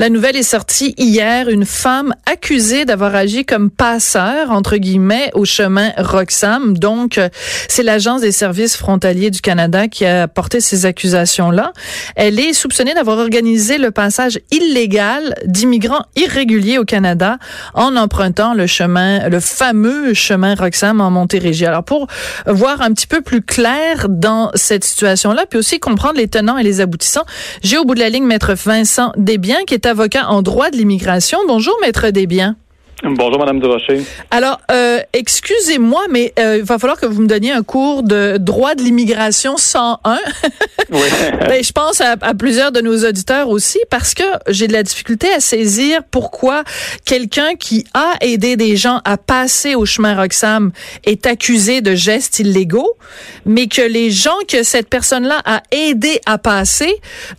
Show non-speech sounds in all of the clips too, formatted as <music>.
La nouvelle est sortie hier. Une femme accusée d'avoir agi comme passeur, entre guillemets, au chemin Roxham. Donc, euh, c'est l'Agence des services frontaliers du Canada qui a porté ces accusations-là. Elle est soupçonnée d'avoir organisé le passage illégal d'immigrants irréguliers au Canada en empruntant le chemin, le fameux chemin Roxham en Montérégie. Alors, pour voir un petit peu plus clair dans cette situation-là, puis aussi comprendre les tenants et les aboutissants, j'ai au bout de la ligne Maître Vincent Desbiens, qui est avocat en droit de l'immigration. Bonjour, Maître Desbiens. Bonjour, Madame Durocher. Alors, euh, excusez-moi, mais euh, il va falloir que vous me donniez un cours de droit de l'immigration 101. <laughs> Oui. ben, je pense à, à, plusieurs de nos auditeurs aussi, parce que j'ai de la difficulté à saisir pourquoi quelqu'un qui a aidé des gens à passer au chemin Roxham est accusé de gestes illégaux, mais que les gens que cette personne-là a aidé à passer,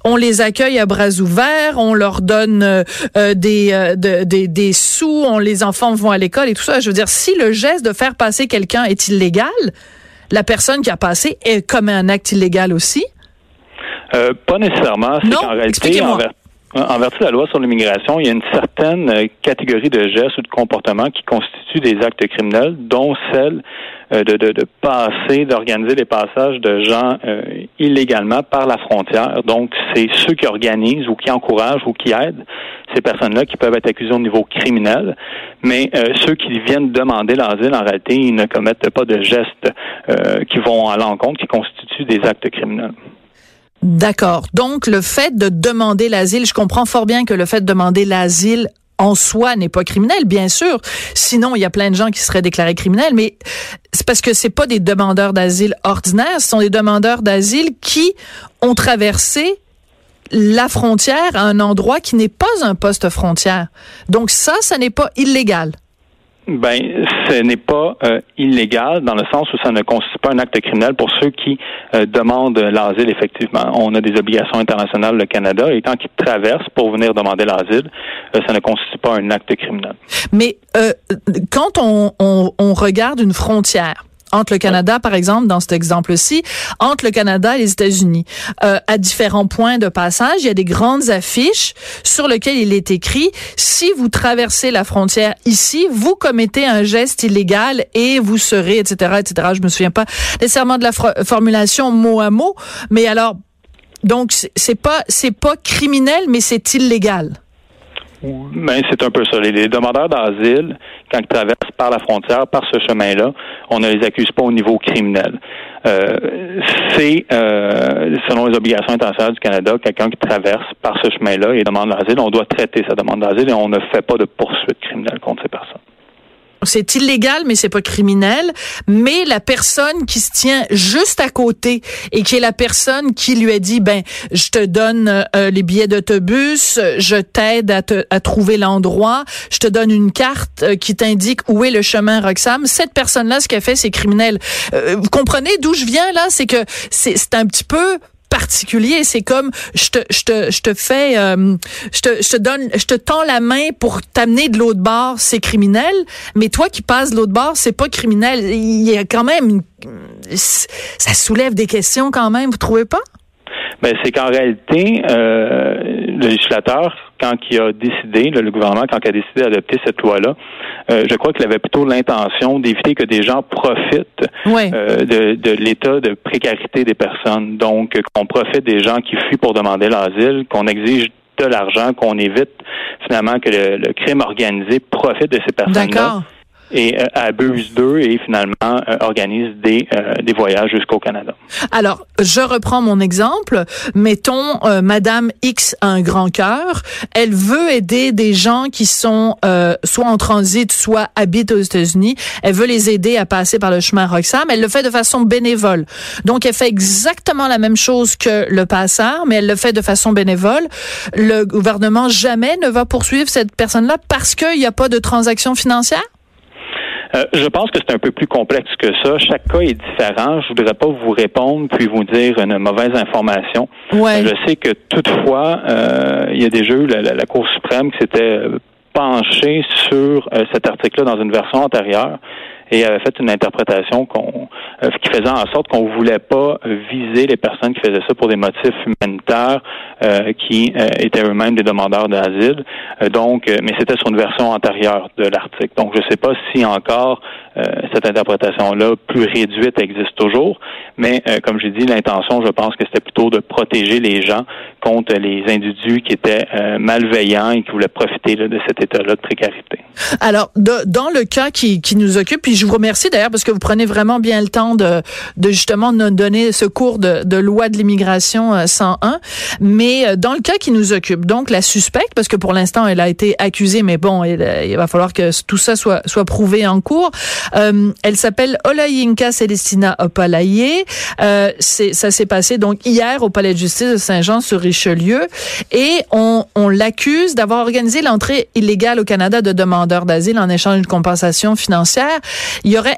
on les accueille à bras ouverts, on leur donne euh, des, de, des, des sous, on les les enfants vont à l'école et tout ça. Je veux dire, si le geste de faire passer quelqu'un est illégal, la personne qui a passé est commet un acte illégal aussi? Euh, pas nécessairement. C'est qu'en réalité, en, ver en, vertu de la loi sur l'immigration, il y a une certaine euh, catégorie de gestes ou de comportements qui constituent des actes criminels, dont celle euh, de, de, de, passer, d'organiser les passages de gens euh, illégalement par la frontière. Donc, c'est ceux qui organisent ou qui encouragent ou qui aident ces personnes-là qui peuvent être accusés au niveau criminel. Mais euh, ceux qui viennent demander l'asile, en réalité, ils ne commettent pas de gestes euh, qui vont à l'encontre, qui constituent des actes criminels. D'accord. Donc, le fait de demander l'asile, je comprends fort bien que le fait de demander l'asile en soi n'est pas criminel, bien sûr. Sinon, il y a plein de gens qui seraient déclarés criminels, mais c'est parce que c'est pas des demandeurs d'asile ordinaires, ce sont des demandeurs d'asile qui ont traversé la frontière à un endroit qui n'est pas un poste frontière. Donc ça, ça n'est pas illégal. Ben, ce n'est pas euh, illégal dans le sens où ça ne constitue pas un acte criminel pour ceux qui euh, demandent l'asile, effectivement. On a des obligations internationales, le Canada, et quand ils traversent pour venir demander l'asile, euh, ça ne constitue pas un acte criminel. Mais quand on, on, on regarde une frontière, entre le Canada, par exemple, dans cet exemple-ci, entre le Canada et les États-Unis. Euh, à différents points de passage, il y a des grandes affiches sur lesquelles il est écrit si vous traversez la frontière ici, vous commettez un geste illégal et vous serez, etc., etc. Je me souviens pas nécessairement de la formulation mot à mot, mais alors, donc c'est pas c'est pas criminel, mais c'est illégal. Ben, c'est un peu ça. Les demandeurs d'asile, quand ils traversent par la frontière, par ce chemin-là, on ne les accuse pas au niveau criminel. Euh, c'est, euh, selon les obligations internationales du Canada, quelqu'un qui traverse par ce chemin-là et demande l'asile, on doit traiter sa demande d'asile et on ne fait pas de poursuite criminelle contre ces personnes c'est illégal, mais c'est pas criminel. Mais la personne qui se tient juste à côté et qui est la personne qui lui a dit, ben, je te donne euh, les billets d'autobus, je t'aide à, te, à trouver l'endroit, je te donne une carte euh, qui t'indique où est le chemin Roxham. Cette personne-là, ce qu'elle fait, c'est criminel. Euh, vous comprenez d'où je viens là? C'est que c'est un petit peu particulier. C'est comme je te, je te, je te fais, euh, je te, je te donne, je te tends la main pour t'amener de l'autre bord, c'est criminel. Mais toi qui passes de l'autre bord, c'est pas criminel. Il y a quand même, une, ça soulève des questions quand même. Vous trouvez pas? Ben, c'est qu'en réalité, euh, le législateur, quand il a décidé, le, gouvernement, quand il a décidé d'adopter cette loi-là, euh, je crois qu'il avait plutôt l'intention d'éviter que des gens profitent euh, de, de l'état de précarité des personnes. Donc, qu'on profite des gens qui fuient pour demander l'asile, qu'on exige de l'argent, qu'on évite finalement que le, le, crime organisé profite de ces personnes-là. Et euh, abuse d'eux et finalement euh, organise des, euh, des voyages jusqu'au Canada. Alors, je reprends mon exemple. Mettons, Madame X a un grand cœur. Elle veut aider des gens qui sont soit en transit, soit habitent aux États-Unis. Elle veut les aider à passer par le chemin Roxham. Elle le fait de façon bénévole. Donc, elle fait exactement la même chose que le passeur, mais elle le fait de façon bénévole. Le gouvernement jamais ne va poursuivre cette personne-là parce qu'il n'y a pas de transaction financière? Euh, je pense que c'est un peu plus complexe que ça. Chaque cas est différent. Je voudrais pas vous répondre puis vous dire une mauvaise information. Ouais. Je sais que toutefois, euh, il y a déjà eu la, la Cour suprême qui s'était penchée sur euh, cet article-là dans une version antérieure et avait fait une interprétation qu'on qui faisait en sorte qu'on voulait pas viser les personnes qui faisaient ça pour des motifs humanitaires qui euh, étaient eux-mêmes des demandeurs d'asile. donc, mais c'était sur une version antérieure de l'article. Donc, je ne sais pas si encore cette interprétation-là plus réduite existe toujours, mais comme j'ai dit, l'intention, je pense que c'était plutôt de protéger les gens contre les individus qui étaient malveillants et qui voulaient profiter de cet état-là de précarité. Alors, dans le cas qui, qui nous occupe, puis je vous remercie d'ailleurs parce que vous prenez vraiment bien le temps de, de justement nous donner ce cours de, de loi de l'immigration 101. Euh, mais euh, dans le cas qui nous occupe, donc la suspecte, parce que pour l'instant elle a été accusée, mais bon, il, va falloir que tout ça soit prouvé en cours. Euh, elle s'appelle Olayinka Celestina Opalaye. Euh, ça s'est passé donc hier au palais de justice de Saint-Jean-sur-Richelieu et on, l'accuse d'avoir organisé l'entrée illégale au Canada de demandeurs d'asile en échange d'une compensation financière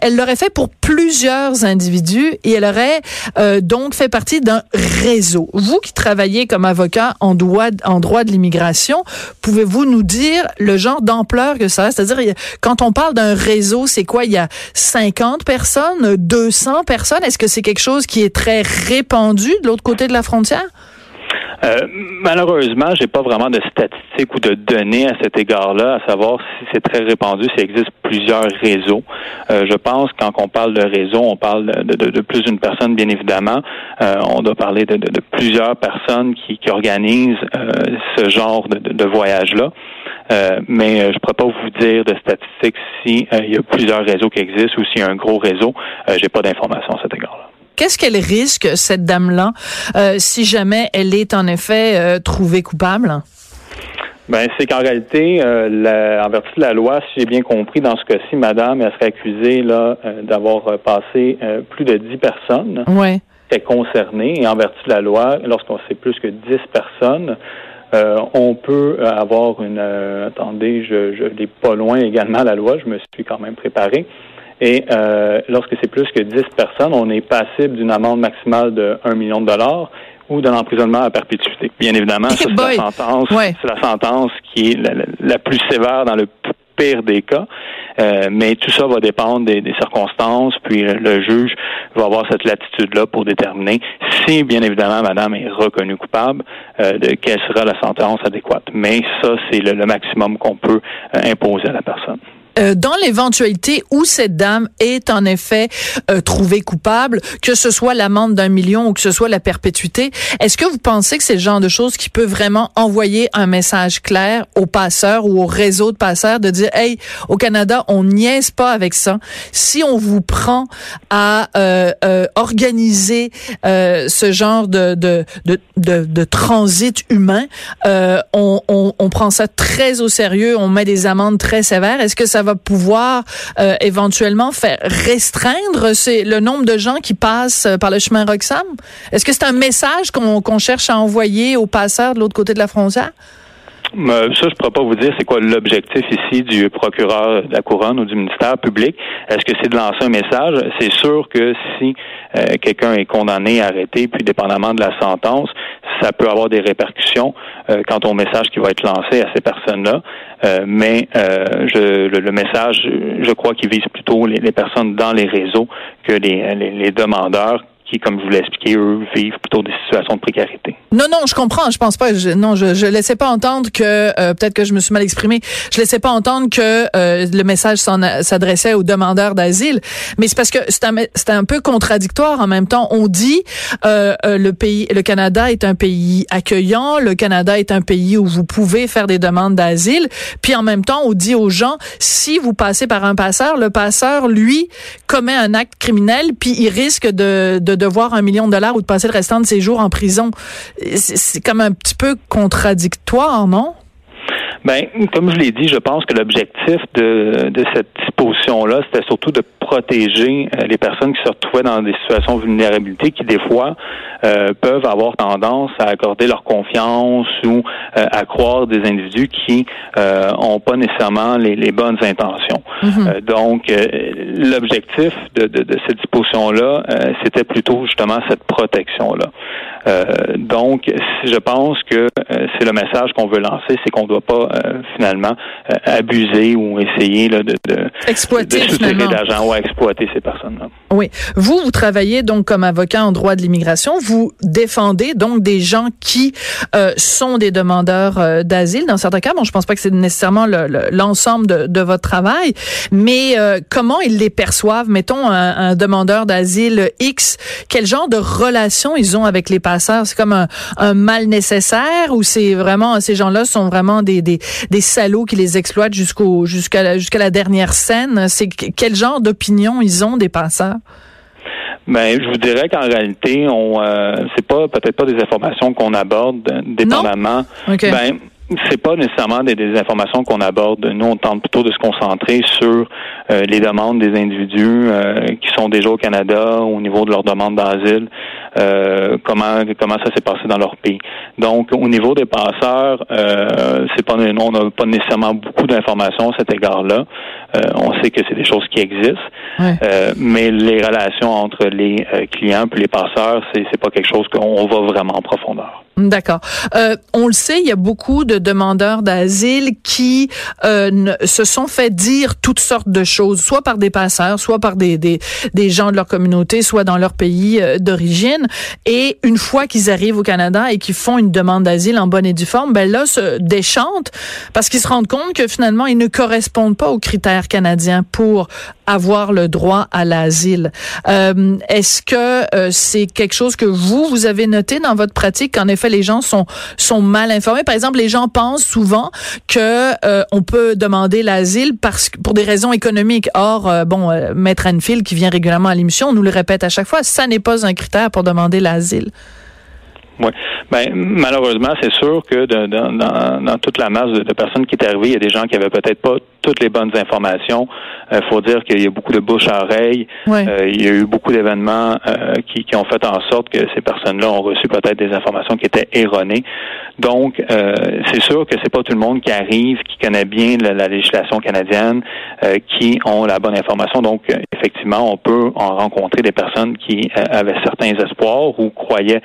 elle l'aurait fait pour plusieurs individus et elle aurait euh, donc fait partie d'un réseau. Vous qui travaillez comme avocat en droit, de l'immigration, pouvez-vous nous dire le genre d'ampleur que ça a? C'est-à-dire, quand on parle d'un réseau, c'est quoi? Il y a 50 personnes, 200 personnes? Est-ce que c'est quelque chose qui est très répandu de l'autre côté de la frontière? Euh, malheureusement, j'ai pas vraiment de statistiques ou de données à cet égard-là, à savoir si c'est très répandu, s'il existe plusieurs réseaux. Euh, je pense quand on parle de réseau, on parle de, plus d'une personne, bien évidemment. Euh, on doit parler de, plusieurs personnes qui, organisent ce genre de, voyage-là. mais je ne pourrais pas vous dire de statistiques s'il y a plusieurs réseaux qui existent ou s'il y a un gros réseau. j'ai pas d'informations à cet égard-là. Qu'est-ce qu'elle risque, cette dame-là, euh, si jamais elle est en effet euh, trouvée coupable? Ben, c'est qu'en réalité, euh, en vertu de la loi, si j'ai bien compris, dans ce cas-ci, madame, elle serait accusée là d'avoir passé plus de dix personnes ouais. concernées. Et en vertu de la loi, lorsqu'on sait plus que dix personnes, on peut avoir une... attendez, je, je l'ai pas loin également, la loi, je me suis quand même préparé. Et euh, lorsque c'est plus que 10 personnes, on est passible d'une amende maximale de 1 million de dollars ou d'un emprisonnement à perpétuité. Bien évidemment, c'est la sentence, c'est la sentence qui est la, plus sévère dans le pire des cas. Euh, mais tout ça va dépendre des, circonstances, puis le juge va avoir cette latitude-là pour déterminer si, bien évidemment, madame est reconnue coupable, euh, de quelle sera la sentence adéquate. Mais ça, c'est le, maximum qu'on peut euh, imposer à la personne. Euh, dans l'éventualité où cette dame est en effet euh, trouvée coupable, que ce soit l'amende d'un million ou que ce soit la perpétuité, est-ce que vous pensez que c'est le genre de choses qui peut vraiment envoyer un message clair aux passeurs ou au réseau de passeurs de dire, hey, au Canada, on niaise pas avec ça. Si on vous prend à euh, organiser ce genre de, de, de, de, de transit humain, on, on, on prend ça très au sérieux, on met des amendes très sévères. Est-ce que ça va pouvoir euh, éventuellement faire restreindre le nombre de gens qui passent euh, par le chemin Roxham? Est-ce que c'est un message qu'on cherche à envoyer aux passeurs de l'autre côté de la frontière? Euh, ça, je ne pourrais pas vous dire c'est quoi l'objectif ici du procureur de la couronne ou du ministère public. Est-ce que c'est de lancer un message? C'est sûr que si quelqu'un est condamné, arrêté, puis dépendamment de la sentence, ça peut avoir des répercussions euh, quant au message qui va être lancé à ces personnes-là. Euh, mais euh, je, le, message, je crois qu'il vise plutôt les, personnes dans les réseaux que les, les, demandeurs qui, comme je vous l'ai expliqué, eux vivent plutôt des situations de précarité. Non, non, je comprends. Je pense pas. Je, non, je, je laissais pas entendre que euh, peut-être que je me suis mal exprimé. Je laissais pas entendre que euh, le message s'adressait aux demandeurs d'asile. Mais c'est parce que c'est un, peu contradictoire en même temps. On dit euh, le pays, le Canada est un pays accueillant. Le Canada est un pays où vous pouvez faire des demandes d'asile. Puis en même temps, on dit aux gens si vous passez par un passeur, le passeur lui commet un acte criminel, puis il risque de, de devoir un million de dollars ou de passer le restant de ses jours en prison c'est comme un petit peu contradictoire, non? Ben, comme je l'ai dit, je pense que l'objectif de, de cette disposition-là, c'était surtout de protéger euh, les personnes qui se retrouvaient dans des situations de vulnérabilité qui, des fois, euh, peuvent avoir tendance à accorder leur confiance ou euh, à croire des individus qui euh, ont pas nécessairement les, les bonnes intentions. Mhm. donc, l'objectif de, de, de, cette disposition-là, c'était plutôt justement cette protection-là. donc, je pense que c'est le message qu'on veut lancer, c'est qu'on ne doit pas finalement abuser ou essayer là, de, de, exploiter d'argent ou exploiter ces personnes-là. Oui. Vous, vous travaillez donc comme avocat en droit de l'immigration. Vous défendez donc des gens qui euh, sont des demandeurs euh, d'asile. Dans certains cas, bon, je pense pas que c'est nécessairement l'ensemble de, de, votre travail, mais euh, comment ils les perçoivent? Mettons un, un demandeur d'asile X, quel genre de relation ils ont avec les passeurs? C'est comme un, un, mal nécessaire ou c'est vraiment ces gens-là sont vraiment des, des, des salauds qui les exploitent jusqu'au jusqu'à jusqu'à la dernière scène? C'est quel genre d'opinion ils ont des passeurs? Ben, je vous dirais qu'en réalité, on euh, c'est pas peut-être pas des informations qu'on aborde dépendamment. Ben, c'est pas nécessairement des, informations qu'on aborde. Nous, on tente plutôt de se concentrer sur euh, les demandes des individus euh, qui sont déjà au Canada au niveau de leur demande d'asile, euh, comment comment ça s'est passé dans leur pays. Donc, au niveau des passeurs, c'est pas on n'a pas nécessairement beaucoup d'informations à cet égard-là. on sait que c'est des choses qui existent, mais les relations entre les clients et les passeurs, c'est c'est pas quelque chose qu'on va vraiment en profondeur. D'accord. Euh, on le sait, il y a beaucoup de demandeurs d'asile qui euh, se sont fait dire toutes sortes de choses, soit par des passeurs, soit par des, des, des gens de leur communauté, soit dans leur pays euh, d'origine. Et une fois qu'ils arrivent au Canada et qu'ils font une demande d'asile en bonne et due forme, ben là, se déchantent parce qu'ils se rendent compte que finalement, ils ne correspondent pas aux critères canadiens pour avoir le droit à l'asile. Euh, Est-ce que euh, c'est quelque chose que vous, vous avez noté dans votre pratique, qu'en effet, les gens sont, sont mal informés? Par exemple, les gens pensent souvent que euh, on peut demander l'asile parce pour des raisons économiques. Or, euh, bon, Maître Anfield, qui vient régulièrement à l'émission, nous le répète à chaque fois, ça n'est pas un critère pour demander l'asile. Oui. Ben, malheureusement, c'est sûr que dans, dans, toute la masse de, personnes qui est arrivée, il y a des gens qui avaient peut-être pas toutes les bonnes informations. Il euh, faut dire qu'il y a beaucoup de bouche à oreille. Euh, il y a eu beaucoup d'événements euh, qui, qui, ont fait en sorte que ces personnes-là ont reçu peut-être des informations qui étaient erronées. Donc, c'est sûr que c'est pas tout le monde qui arrive, qui connaît bien la, législation canadienne, qui ont la bonne information. Donc, effectivement, on peut en rencontrer des personnes qui avaient certains espoirs ou croyaient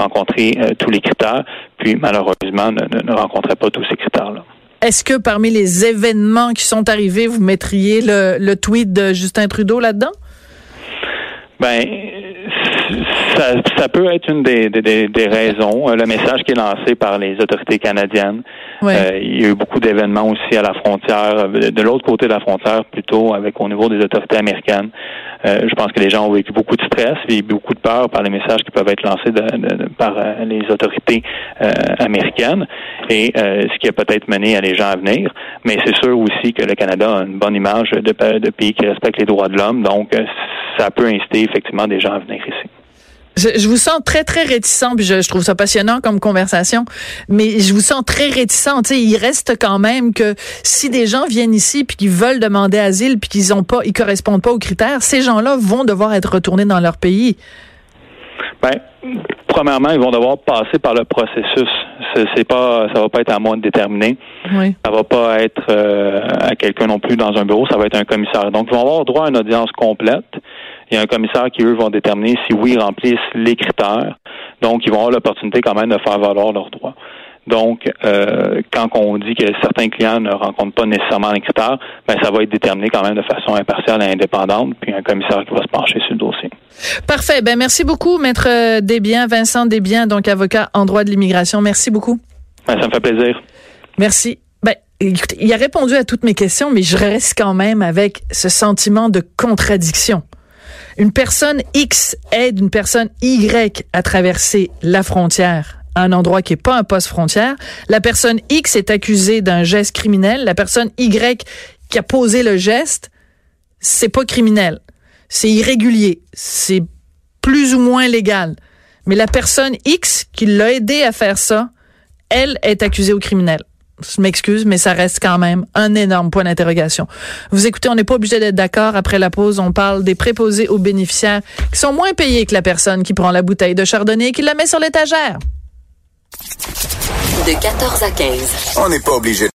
rencontrer tous les critères, puis malheureusement ne, ne rencontraient pas tous ces critères-là. Est-ce que parmi les événements qui sont arrivés, vous mettriez le, le tweet de Justin Trudeau là-dedans? Ben, ça, ça, peut être une des, des, des, raisons. Le message qui est lancé par les autorités canadiennes. Euh, il y a eu beaucoup d'événements aussi à la frontière, de l'autre côté de la frontière plutôt, avec au niveau des autorités américaines. Euh, je pense que les gens ont vécu beaucoup de stress et beaucoup de peur par les messages qui peuvent être lancés par euh, les autorités américaines et ce qui a peut-être mené à les gens à venir. Mais c'est sûr aussi que le Canada a une bonne image de, de pays qui respecte les droits de l'homme, donc ça peut inciter effectivement des gens à venir ici. Je, vous sens très, très réticent, puis je, trouve ça passionnant comme conversation, mais je vous sens très réticent. sais, il reste quand même que si des gens viennent ici puis qu'ils veulent demander asile puis qu'ils ont pas, ils correspondent pas aux critères, ces gens-là vont devoir être retournés dans leur pays. Ben, premièrement, ils vont devoir passer par le processus. C'est pas, ça va pas être à moi de déterminer. Oui. Ça va pas être euh, à quelqu'un non plus dans un bureau. Ça va être un commissaire. Donc, ils vont avoir droit à une audience complète. Il y a un commissaire qui, eux, vont déterminer si oui, ils remplissent les critères. Donc, ils vont avoir l'opportunité quand même de faire valoir leurs droits. Donc, euh, quand on dit que certains clients ne rencontrent pas nécessairement les critères, ben, ça va être déterminé quand même de façon impartiale et indépendante, puis un commissaire qui va se pencher sur le dossier. Parfait. Ben merci beaucoup, maître Desbiens, Vincent Desbiens, donc avocat en droit de l'immigration. Merci beaucoup. Ben, ça me fait plaisir. Merci. Ben, écoutez, il a répondu à toutes mes questions, mais je reste quand même avec ce sentiment de contradiction. Une personne X aide une personne Y à traverser la frontière un endroit qui est pas un poste frontière. La personne X est accusée d'un geste criminel. La personne Y qui a posé le geste, c'est pas criminel. C'est irrégulier. C'est plus ou moins légal. Mais la personne X qui l'a aidé à faire ça, elle est accusée au criminel. Je m'excuse, mais ça reste quand même un énorme point d'interrogation. Vous écoutez, on n'est pas obligé d'être d'accord. Après la pause, on parle des préposés aux bénéficiaires qui sont moins payés que la personne qui prend la bouteille de chardonnay et qui la met sur l'étagère. De 14 à 15. On n'est pas obligé